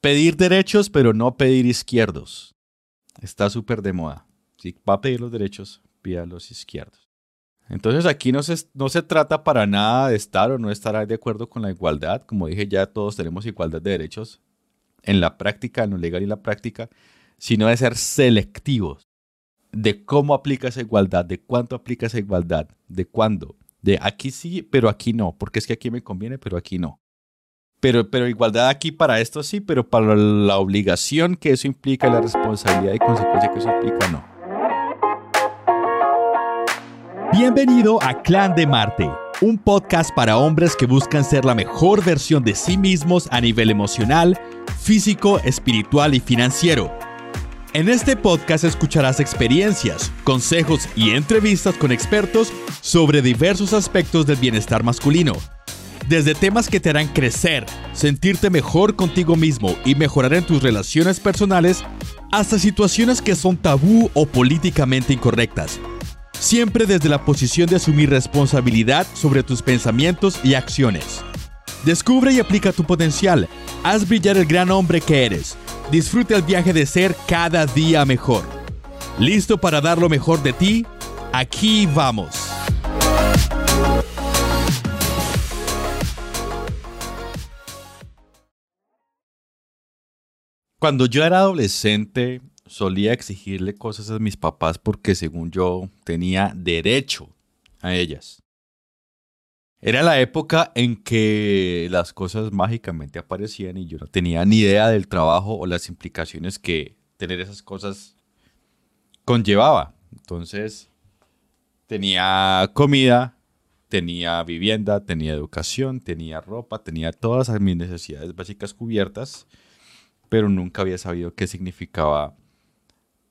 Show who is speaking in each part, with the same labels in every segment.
Speaker 1: Pedir derechos, pero no pedir izquierdos. Está súper de moda. Si va a pedir los derechos, pida los izquierdos. Entonces aquí no se, no se trata para nada de estar o no estar de acuerdo con la igualdad. Como dije, ya todos tenemos igualdad de derechos en la práctica, en lo legal y en la práctica, sino de ser selectivos de cómo aplica esa igualdad, de cuánto aplica esa igualdad, de cuándo, de aquí sí, pero aquí no, porque es que aquí me conviene, pero aquí no. Pero, pero igualdad aquí para esto sí, pero para la obligación que eso implica, la responsabilidad y consecuencia que eso implica, no.
Speaker 2: Bienvenido a Clan de Marte, un podcast para hombres que buscan ser la mejor versión de sí mismos a nivel emocional, físico, espiritual y financiero en este podcast escucharás experiencias, consejos y entrevistas con expertos sobre diversos aspectos del bienestar masculino. Desde temas que te harán crecer, sentirte mejor contigo mismo y mejorar en tus relaciones personales, hasta situaciones que son tabú o políticamente incorrectas. Siempre desde la posición de asumir responsabilidad sobre tus pensamientos y acciones. Descubre y aplica tu potencial. Haz brillar el gran hombre que eres Disfruta el viaje de ser cada día mejor. ¿Listo para dar lo mejor de ti? Aquí vamos.
Speaker 1: Cuando yo era adolescente, solía exigirle cosas a mis papás porque según yo tenía derecho a ellas. Era la época en que las cosas mágicamente aparecían y yo no tenía ni idea del trabajo o las implicaciones que tener esas cosas conllevaba. Entonces, tenía comida, tenía vivienda, tenía educación, tenía ropa, tenía todas mis necesidades básicas cubiertas, pero nunca había sabido qué significaba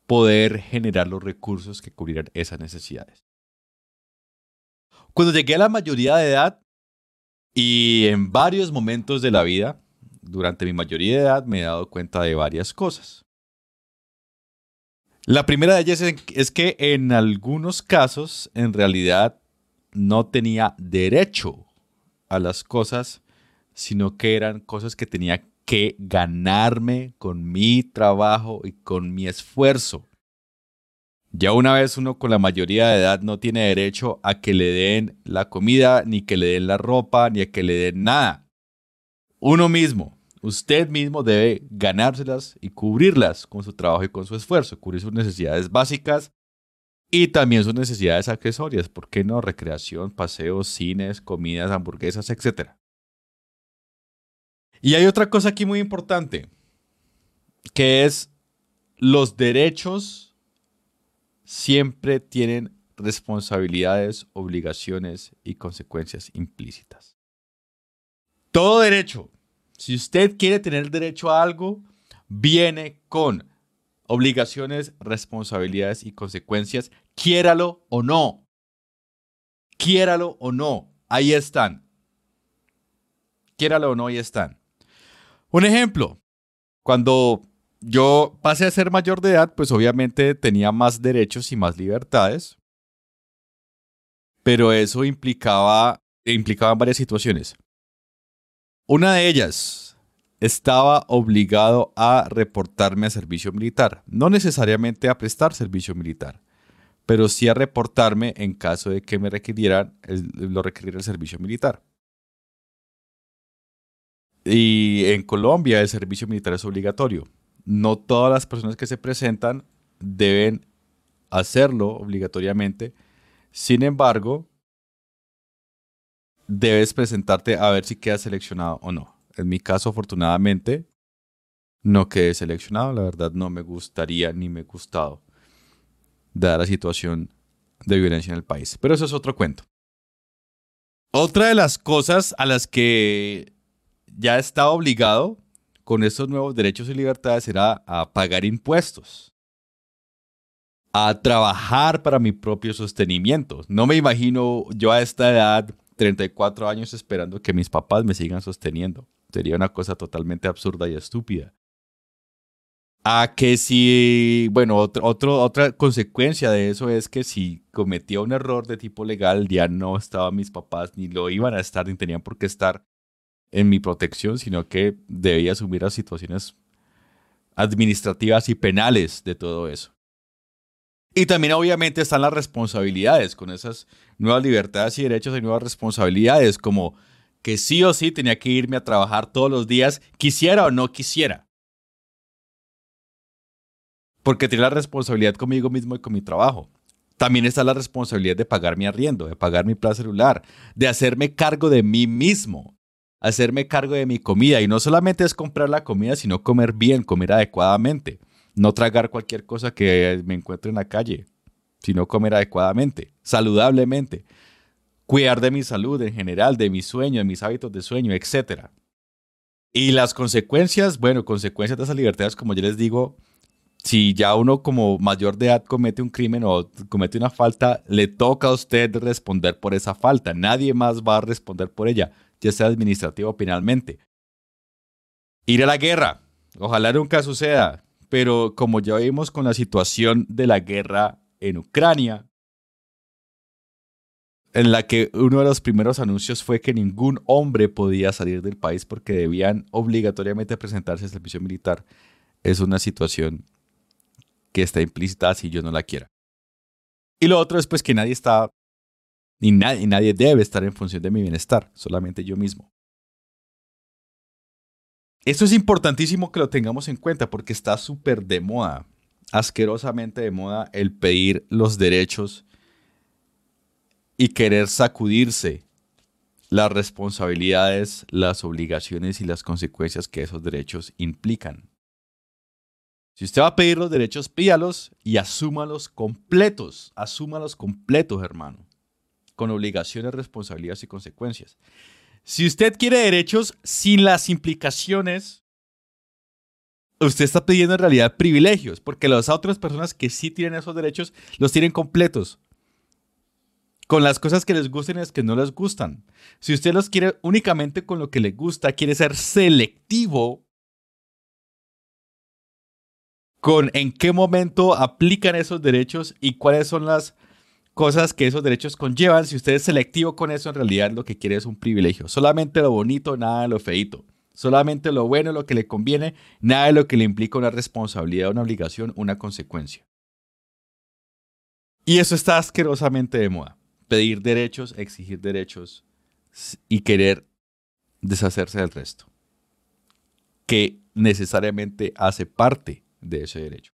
Speaker 1: poder generar los recursos que cubrieran esas necesidades. Cuando llegué a la mayoría de edad y en varios momentos de la vida, durante mi mayoría de edad me he dado cuenta de varias cosas. La primera de ellas es que en algunos casos en realidad no tenía derecho a las cosas, sino que eran cosas que tenía que ganarme con mi trabajo y con mi esfuerzo. Ya una vez uno con la mayoría de edad no tiene derecho a que le den la comida, ni que le den la ropa, ni a que le den nada. Uno mismo, usted mismo debe ganárselas y cubrirlas con su trabajo y con su esfuerzo, cubrir sus necesidades básicas y también sus necesidades accesorias, ¿por qué no? Recreación, paseos, cines, comidas, hamburguesas, etc. Y hay otra cosa aquí muy importante, que es los derechos siempre tienen responsabilidades, obligaciones y consecuencias implícitas. Todo derecho, si usted quiere tener derecho a algo, viene con obligaciones, responsabilidades y consecuencias, quiéralo o no. Quiéralo o no, ahí están. Quiéralo o no, ahí están. Un ejemplo, cuando yo pasé a ser mayor de edad, pues obviamente tenía más derechos y más libertades, pero eso implicaba, implicaba varias situaciones. Una de ellas, estaba obligado a reportarme a servicio militar, no necesariamente a prestar servicio militar, pero sí a reportarme en caso de que me requirieran lo requiriera el servicio militar. Y en Colombia el servicio militar es obligatorio no todas las personas que se presentan deben hacerlo obligatoriamente. Sin embargo, debes presentarte a ver si quedas seleccionado o no. En mi caso, afortunadamente, no quedé seleccionado. La verdad, no me gustaría ni me gustado, dada la situación de violencia en el país. Pero eso es otro cuento. Otra de las cosas a las que ya está obligado con estos nuevos derechos y libertades era a pagar impuestos, a trabajar para mi propio sostenimiento. No me imagino yo a esta edad, 34 años, esperando que mis papás me sigan sosteniendo. Sería una cosa totalmente absurda y estúpida. A que si, bueno, otro, otra consecuencia de eso es que si cometía un error de tipo legal, ya no estaban mis papás, ni lo iban a estar, ni tenían por qué estar en mi protección, sino que debía asumir las situaciones administrativas y penales de todo eso. Y también obviamente están las responsabilidades, con esas nuevas libertades y derechos y nuevas responsabilidades, como que sí o sí tenía que irme a trabajar todos los días, quisiera o no quisiera. Porque tenía la responsabilidad conmigo mismo y con mi trabajo. También está la responsabilidad de pagar mi arriendo, de pagar mi plan celular, de hacerme cargo de mí mismo, hacerme cargo de mi comida. Y no solamente es comprar la comida, sino comer bien, comer adecuadamente. No tragar cualquier cosa que me encuentre en la calle, sino comer adecuadamente, saludablemente. Cuidar de mi salud en general, de mi sueño, de mis hábitos de sueño, etc. Y las consecuencias, bueno, consecuencias de esas libertades, como yo les digo, si ya uno como mayor de edad comete un crimen o comete una falta, le toca a usted responder por esa falta. Nadie más va a responder por ella, ya sea administrativo o penalmente. Ir a la guerra. Ojalá nunca suceda, pero como ya vimos con la situación de la guerra en Ucrania, en la que uno de los primeros anuncios fue que ningún hombre podía salir del país porque debían obligatoriamente presentarse al servicio militar, es una situación que está implícita si yo no la quiera. Y lo otro es pues que nadie está, ni nadie, nadie debe estar en función de mi bienestar, solamente yo mismo. Esto es importantísimo que lo tengamos en cuenta porque está súper de moda, asquerosamente de moda el pedir los derechos y querer sacudirse las responsabilidades, las obligaciones y las consecuencias que esos derechos implican. Si usted va a pedir los derechos, pídalos y asúmalos completos. Asúmalos completos, hermano. Con obligaciones, responsabilidades y consecuencias. Si usted quiere derechos sin las implicaciones, usted está pidiendo en realidad privilegios, porque las otras personas que sí tienen esos derechos los tienen completos. Con las cosas que les gusten y las que no les gustan. Si usted los quiere únicamente con lo que le gusta, quiere ser selectivo con en qué momento aplican esos derechos y cuáles son las cosas que esos derechos conllevan. Si usted es selectivo con eso, en realidad lo que quiere es un privilegio. Solamente lo bonito, nada de lo feito. Solamente lo bueno, lo que le conviene, nada de lo que le implica una responsabilidad, una obligación, una consecuencia. Y eso está asquerosamente de moda. Pedir derechos, exigir derechos y querer deshacerse del resto. Que necesariamente hace parte de ese derecho.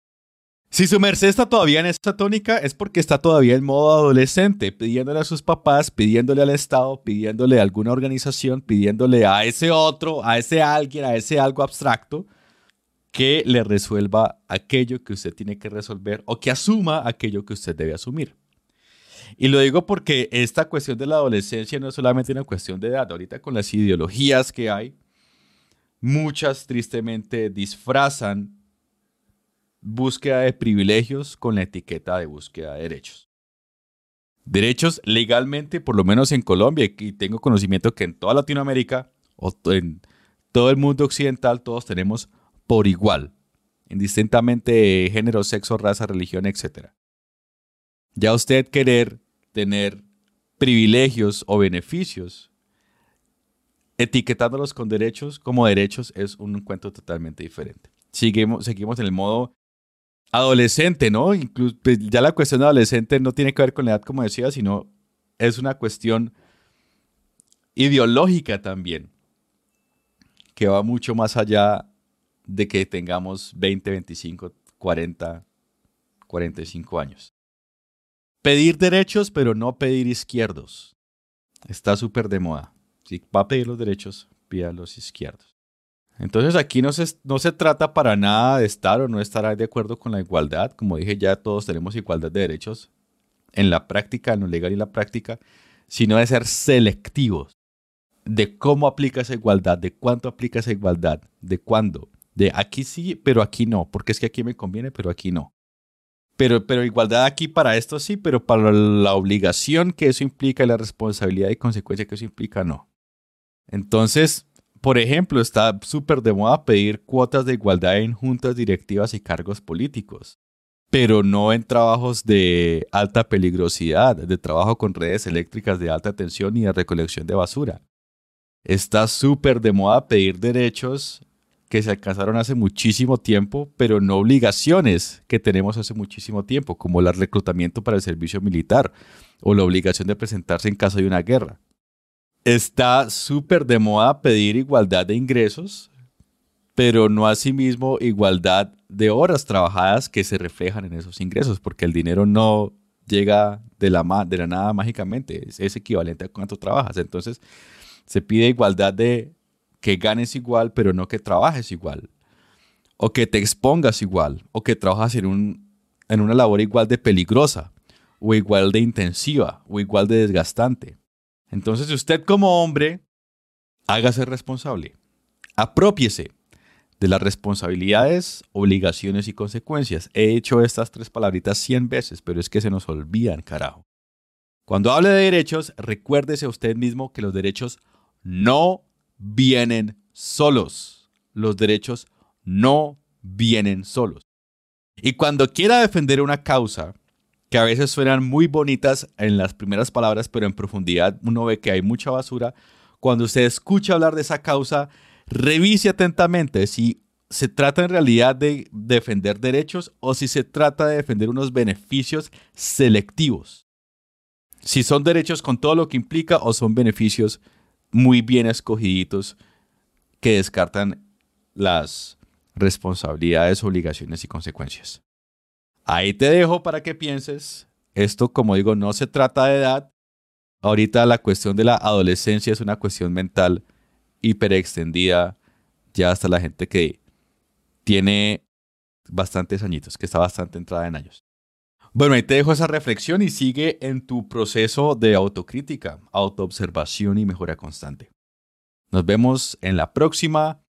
Speaker 1: Si su merced está todavía en esta tónica es porque está todavía en modo adolescente, pidiéndole a sus papás, pidiéndole al Estado, pidiéndole a alguna organización, pidiéndole a ese otro, a ese alguien, a ese algo abstracto, que le resuelva aquello que usted tiene que resolver o que asuma aquello que usted debe asumir. Y lo digo porque esta cuestión de la adolescencia no es solamente una cuestión de edad. Ahorita con las ideologías que hay, muchas tristemente disfrazan búsqueda de privilegios con la etiqueta de búsqueda de derechos. Derechos legalmente, por lo menos en Colombia, y tengo conocimiento que en toda Latinoamérica o en todo el mundo occidental todos tenemos por igual, indistintamente género, sexo, raza, religión, etc. Ya usted querer tener privilegios o beneficios, etiquetándolos con derechos como derechos es un cuento totalmente diferente. Seguimos, seguimos en el modo adolescente, ¿no? Incluso, pues, ya la cuestión de adolescente no tiene que ver con la edad, como decía, sino es una cuestión ideológica también, que va mucho más allá de que tengamos 20, 25, 40, 45 años. Pedir derechos, pero no pedir izquierdos. Está súper de moda. Si va a pedir los derechos, pida los izquierdos. Entonces aquí no se, no se trata para nada de estar o no estar de acuerdo con la igualdad. Como dije ya, todos tenemos igualdad de derechos en la práctica, en lo legal y la práctica, sino de ser selectivos de cómo aplica esa igualdad, de cuánto aplica esa igualdad, de cuándo, de aquí sí, pero aquí no, porque es que aquí me conviene, pero aquí no. Pero, pero igualdad aquí para esto sí, pero para la obligación que eso implica la responsabilidad y consecuencia que eso implica, no. Entonces, por ejemplo, está súper de moda pedir cuotas de igualdad en juntas directivas y cargos políticos, pero no en trabajos de alta peligrosidad, de trabajo con redes eléctricas de alta tensión y de recolección de basura. Está súper de moda pedir derechos que se alcanzaron hace muchísimo tiempo, pero no obligaciones que tenemos hace muchísimo tiempo, como el reclutamiento para el servicio militar o la obligación de presentarse en caso de una guerra. Está súper de moda pedir igualdad de ingresos, pero no asimismo igualdad de horas trabajadas que se reflejan en esos ingresos, porque el dinero no llega de la, de la nada mágicamente, es, equivalente a cuánto trabajas. Entonces, se pide igualdad de que ganes igual, pero no que trabajes igual. O que te expongas igual. O que trabajas en, un, en una labor igual de peligrosa. O igual de intensiva. O igual de desgastante. Entonces usted como hombre, hágase responsable. Apropiese de las responsabilidades, obligaciones y consecuencias. He hecho estas tres palabritas 100 veces, pero es que se nos olvidan, carajo. Cuando hable de derechos, recuérdese a usted mismo que los derechos no vienen solos. Los derechos no vienen solos. Y cuando quiera defender una causa, que a veces suenan muy bonitas en las primeras palabras, pero en profundidad uno ve que hay mucha basura, cuando usted escucha hablar de esa causa, revise atentamente si se trata en realidad de defender derechos o si se trata de defender unos beneficios selectivos. Si son derechos con todo lo que implica o son beneficios muy bien escogiditos que descartan las responsabilidades, obligaciones y consecuencias. Ahí te dejo para que pienses. Esto, como digo, no se trata de edad. Ahorita la cuestión de la adolescencia es una cuestión mental hiperextendida, ya hasta la gente que tiene bastantes añitos, que está bastante entrada en años. Bueno, ahí te dejo esa reflexión y sigue en tu proceso de autocrítica, autoobservación y mejora constante. Nos vemos en la próxima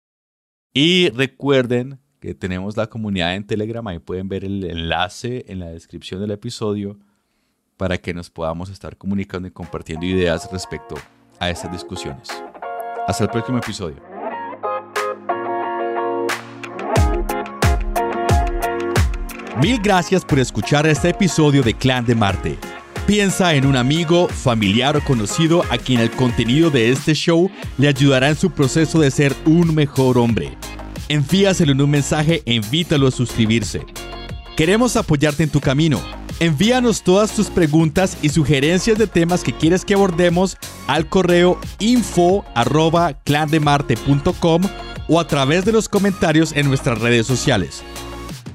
Speaker 1: y recuerden que tenemos la comunidad en Telegram, ahí pueden ver el enlace en la descripción del episodio para que nos podamos estar comunicando y compartiendo ideas respecto a estas discusiones. Hasta el próximo episodio.
Speaker 2: Mil gracias por escuchar este episodio de Clan de Marte. Piensa en un amigo, familiar o conocido a quien el contenido de este show le ayudará en su proceso de ser un mejor hombre. Envíaselo en un mensaje e invítalo a suscribirse. Queremos apoyarte en tu camino. Envíanos todas tus preguntas y sugerencias de temas que quieres que abordemos al correo info arroba clandemarte.com o a través de los comentarios en nuestras redes sociales.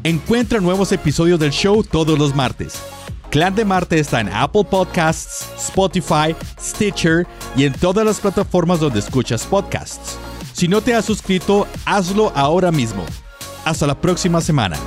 Speaker 2: Encuentra nuevos episodios del show todos los martes. Clan de Marte está en Apple Podcasts, Spotify, Stitcher y en todas las plataformas donde escuchas podcasts. Si no te has suscrito, hazlo ahora mismo. Hasta la próxima semana.